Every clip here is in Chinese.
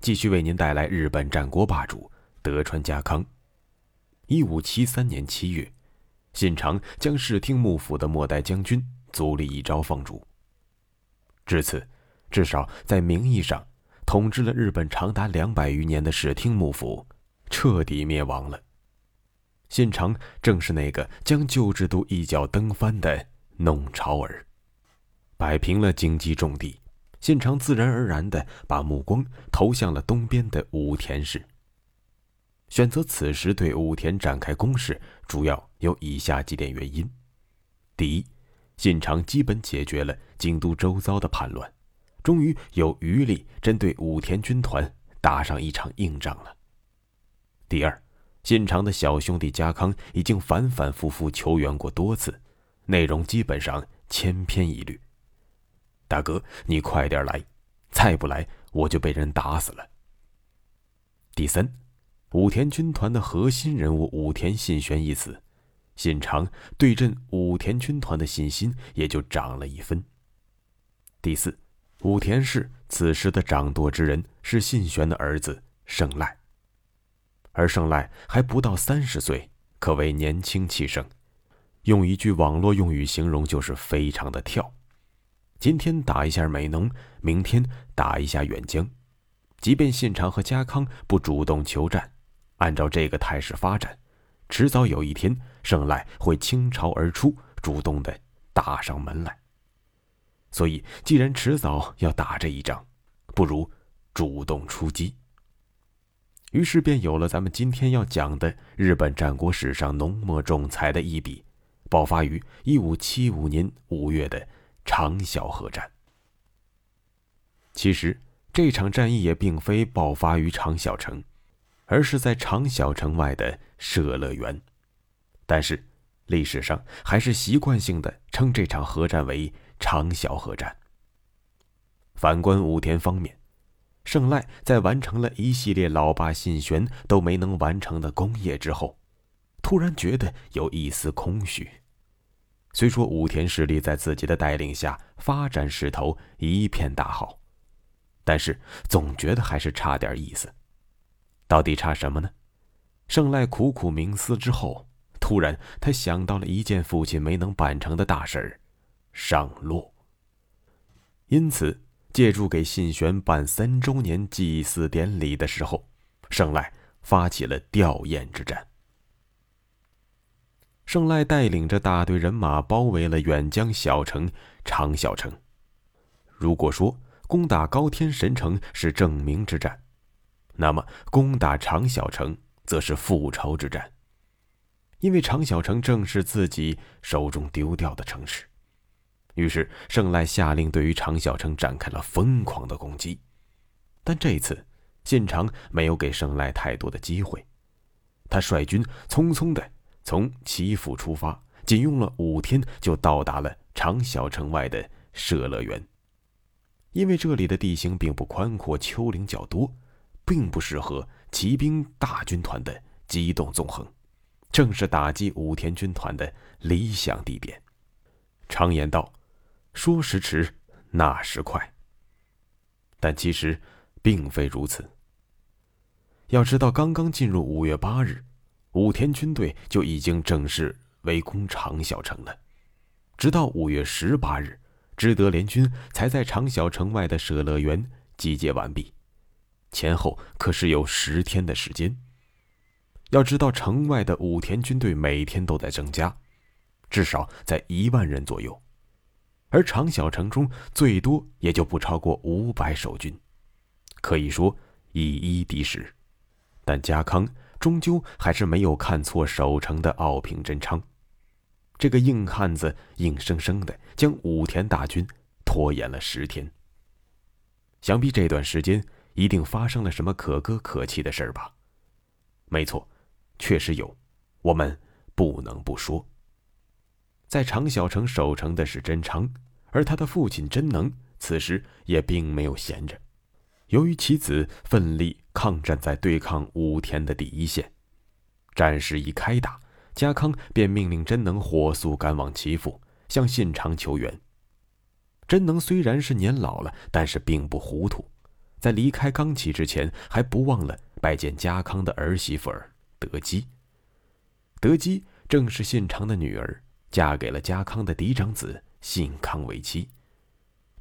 继续为您带来日本战国霸主德川家康。一五七三年七月，信长将室町幕府的末代将军足利义昭放逐。至此，至少在名义上，统治了日本长达两百余年的室町幕府彻底灭亡了。信长正是那个将旧制度一脚蹬翻的弄潮儿，摆平了京畿重地。信长自然而然地把目光投向了东边的武田氏。选择此时对武田展开攻势，主要有以下几点原因：第一，信长基本解决了京都周遭的叛乱，终于有余力针对武田军团打上一场硬仗了；第二，信长的小兄弟家康已经反反复复求援过多次，内容基本上千篇一律。大哥，你快点来！再不来，我就被人打死了。第三，武田军团的核心人物武田信玄一死，信长对阵武田军团的信心也就涨了一分。第四，武田氏此时的掌舵之人是信玄的儿子胜赖，而胜赖还不到三十岁，可谓年轻气盛，用一句网络用语形容，就是非常的跳。今天打一下美浓，明天打一下远江。即便信长和家康不主动求战，按照这个态势发展，迟早有一天胜赖会倾巢而出，主动的打上门来。所以，既然迟早要打这一仗，不如主动出击。于是便有了咱们今天要讲的日本战国史上浓墨重彩的一笔，爆发于一五七五年五月的。长筱河战。其实这场战役也并非爆发于长筱城，而是在长筱城外的舍乐园。但是历史上还是习惯性的称这场河战为长筱河战。反观武田方面，胜赖在完成了一系列老爸信玄都没能完成的功业之后，突然觉得有一丝空虚。虽说武田势力在自己的带领下发展势头一片大好，但是总觉得还是差点意思。到底差什么呢？胜赖苦苦冥思之后，突然他想到了一件父亲没能办成的大事儿——上洛。因此，借助给信玄办三周年祭祀典礼的时候，胜赖发起了吊唁之战。胜赖带领着大队人马包围了远江小城长小城。如果说攻打高天神城是证明之战，那么攻打长小城则是复仇之战。因为长小城正是自己手中丢掉的城市，于是胜赖下令对于长小城展开了疯狂的攻击。但这次，信长没有给胜赖太多的机会，他率军匆匆的。从岐阜出发，仅用了五天就到达了长小城外的舍乐园。因为这里的地形并不宽阔，丘陵较多，并不适合骑兵大军团的机动纵横，正是打击武田军团的理想地点。常言道：“说时迟，那时快。”但其实并非如此。要知道，刚刚进入五月八日。武田军队就已经正式围攻长小城了，直到五月十八日，知德联军才在长小城外的舍乐园集结完毕，前后可是有十天的时间。要知道，城外的武田军队每天都在增加，至少在一万人左右，而长小城中最多也就不超过五百守军，可以说以一敌十。但家康。终究还是没有看错守城的奥平真昌，这个硬汉子硬生生的将武田大军拖延了十天。想必这段时间一定发生了什么可歌可泣的事儿吧？没错，确实有，我们不能不说。在常小城守城的是真昌，而他的父亲真能此时也并没有闲着。由于其子奋力抗战在对抗武田的第一线，战事一开打，家康便命令真能火速赶往齐府，向信长求援。真能虽然是年老了，但是并不糊涂，在离开冈崎之前，还不忘了拜见家康的儿媳妇儿德基。德基正是信长的女儿。嫁给了家康的嫡长子信康为妻，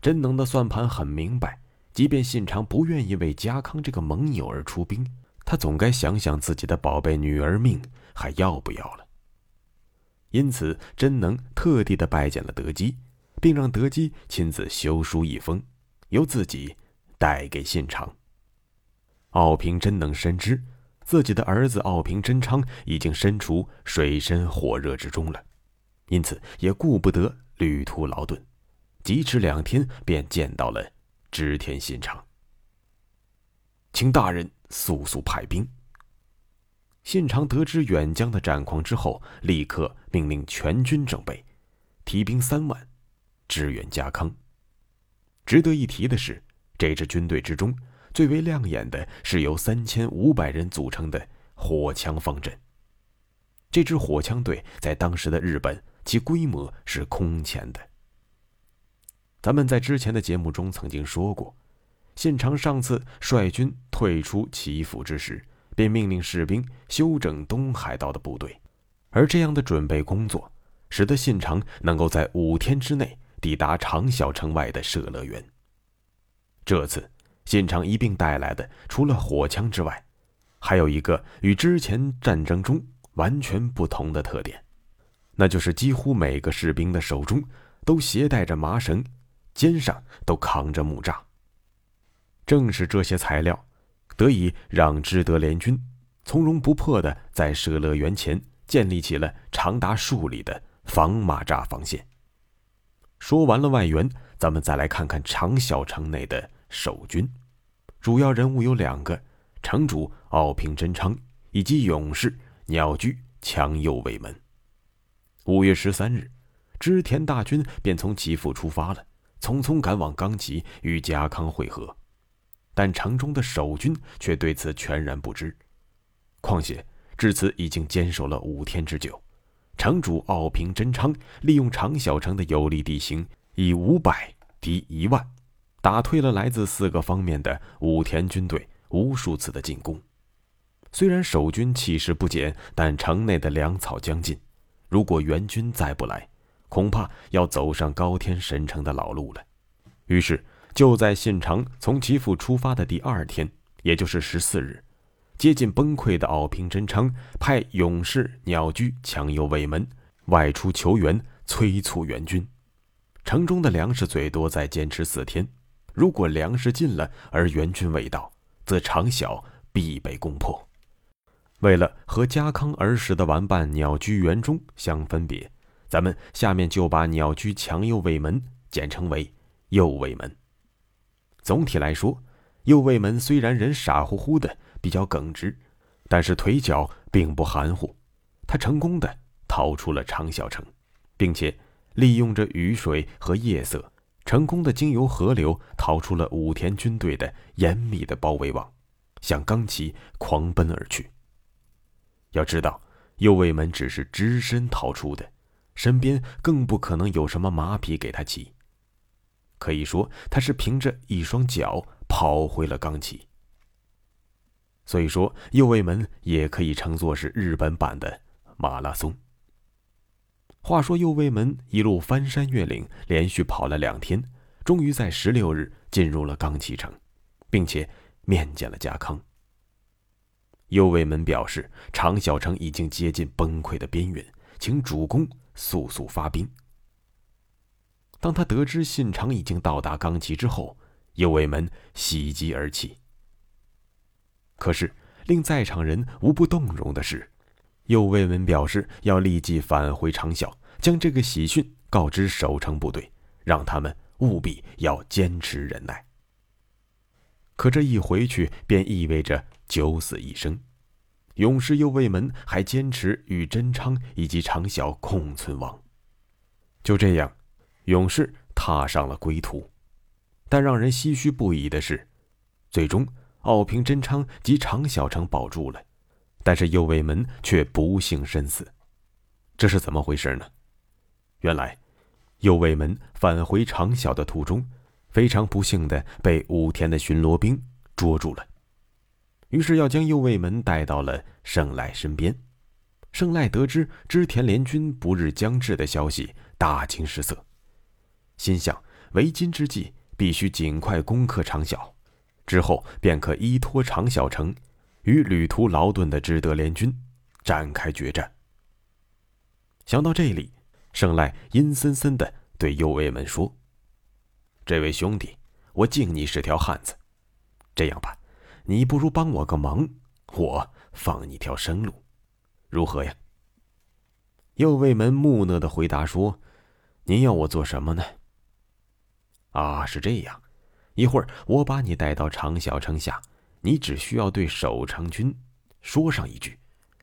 真能的算盘很明白，即便信长不愿意为家康这个盟友而出兵，他总该想想自己的宝贝女儿命还要不要了。因此，真能特地的拜见了德基，并让德基亲自修书一封，由自己带给信长。奥平真能深知，自己的儿子奥平真昌已经身处水深火热之中了。因此也顾不得旅途劳顿，疾驰两天便见到了织田信长。请大人速速派兵。信长得知远江的战况之后，立刻命令全军整备，提兵三万，支援家康。值得一提的是，这支军队之中最为亮眼的是由三千五百人组成的火枪方阵。这支火枪队在当时的日本。其规模是空前的。咱们在之前的节目中曾经说过，信长上次率军退出齐府之时，便命令士兵修整东海道的部队，而这样的准备工作，使得信长能够在五天之内抵达长小城外的社乐园。这次，信长一并带来的除了火枪之外，还有一个与之前战争中完全不同的特点。那就是几乎每个士兵的手中都携带着麻绳，肩上都扛着木栅。正是这些材料，得以让知德联军从容不迫地在舍乐园前建立起了长达数里的防马栅防线。说完了外援，咱们再来看看长小城内的守军，主要人物有两个：城主奥平真昌以及勇士鸟居强右卫门。五月十三日，织田大军便从岐阜出发了，匆匆赶往冈崎与家康会合。但城中的守军却对此全然不知。况且至此已经坚守了五天之久，城主奥平真昌利用长小城的有利地形，以五百敌一万，打退了来自四个方面的武田军队无数次的进攻。虽然守军气势不减，但城内的粮草将尽。如果援军再不来，恐怕要走上高天神城的老路了。于是，就在信长从岐阜出发的第二天，也就是十四日，接近崩溃的奥平真昌派勇士鸟居强右卫门外出求援，催促援军。城中的粮食最多再坚持四天，如果粮食尽了而援军未到，则长小必被攻破。为了和家康儿时的玩伴鸟居元忠相分别，咱们下面就把鸟居强右卫门简称为右卫门。总体来说，右卫门虽然人傻乎乎的，比较耿直，但是腿脚并不含糊。他成功的逃出了长小城，并且利用着雨水和夜色，成功的经由河流逃出了武田军队的严密的包围网，向冈崎狂奔而去。要知道，右卫门只是只身逃出的，身边更不可能有什么马匹给他骑。可以说，他是凭着一双脚跑回了冈崎。所以说，右卫门也可以称作是日本版的马拉松。话说，右卫门一路翻山越岭，连续跑了两天，终于在十六日进入了冈崎城，并且面见了家康。右卫门表示，长小城已经接近崩溃的边缘，请主公速速发兵。当他得知信长已经到达冈崎之后，右卫门喜极而泣。可是令在场人无不动容的是，右卫门表示要立即返回长筱，将这个喜讯告知守城部队，让他们务必要坚持忍耐。可这一回去便意味着九死一生。勇士右卫门还坚持与真昌以及长小共存亡。就这样，勇士踏上了归途。但让人唏嘘不已的是，最终奥平真昌及长小城保住了，但是右卫门却不幸身死。这是怎么回事呢？原来，右卫门返回长小的途中，非常不幸的被武田的巡逻兵捉住了。于是要将右卫门带到了胜赖身边。胜赖得知织田联军不日将至的消息，大惊失色，心想为今之计必须尽快攻克长小，之后便可依托长小城，与旅途劳顿的织德联军展开决战。想到这里，胜赖阴森森的对右卫门说：“这位兄弟，我敬你是条汉子，这样吧。”你不如帮我个忙，我放你条生路，如何呀？右卫门木讷的回答说：“您要我做什么呢？”啊，是这样，一会儿我把你带到长小城下，你只需要对守城军说上一句：“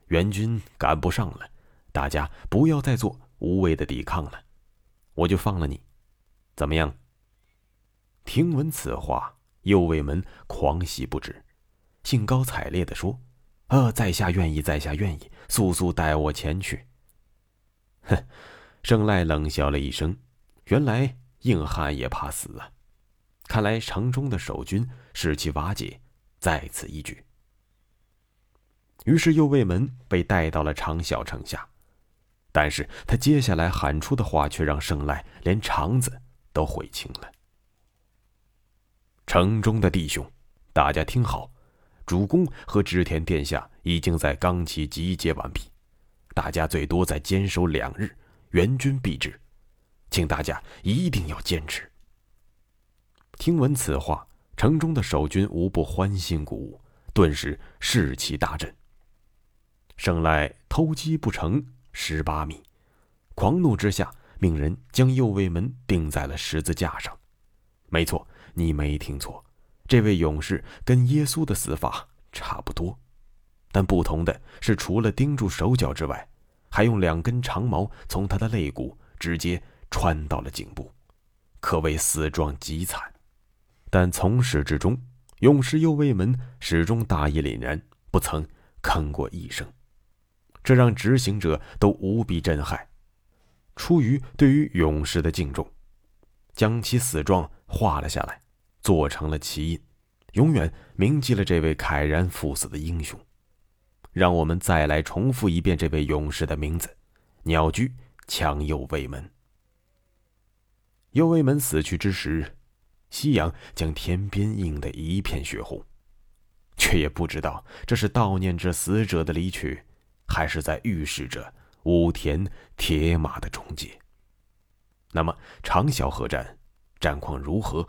援军赶不上了，大家不要再做无谓的抵抗了。”我就放了你，怎么样？听闻此话，右卫门狂喜不止。兴高采烈地说：“啊，在下愿意，在下愿意，速速带我前去。”哼，胜赖冷笑了一声，原来硬汉也怕死啊！看来城中的守军士气瓦解，在此一举。于是右卫门被带到了长小城下，但是他接下来喊出的话却让胜赖连肠子都悔青了。城中的弟兄，大家听好。主公和织田殿下已经在冈崎集结完毕，大家最多再坚守两日，援军必至，请大家一定要坚持。听闻此话，城中的守军无不欢欣鼓舞，顿时士气大振。胜赖偷鸡不成蚀把米，狂怒之下，命人将右卫门钉在了十字架上。没错，你没听错。这位勇士跟耶稣的死法差不多，但不同的是，除了钉住手脚之外，还用两根长矛从他的肋骨直接穿到了颈部，可谓死状极惨。但从始至终，勇士右卫门始终大义凛然，不曾吭过一声，这让执行者都无比震撼。出于对于勇士的敬重，将其死状画了下来。做成了旗印，永远铭记了这位慨然赴死的英雄。让我们再来重复一遍这位勇士的名字：鸟居强右卫门。右卫门死去之时，夕阳将天边映得一片血红，却也不知道这是悼念着死者的离去，还是在预示着武田铁马的终结。那么长筱合战战况如何？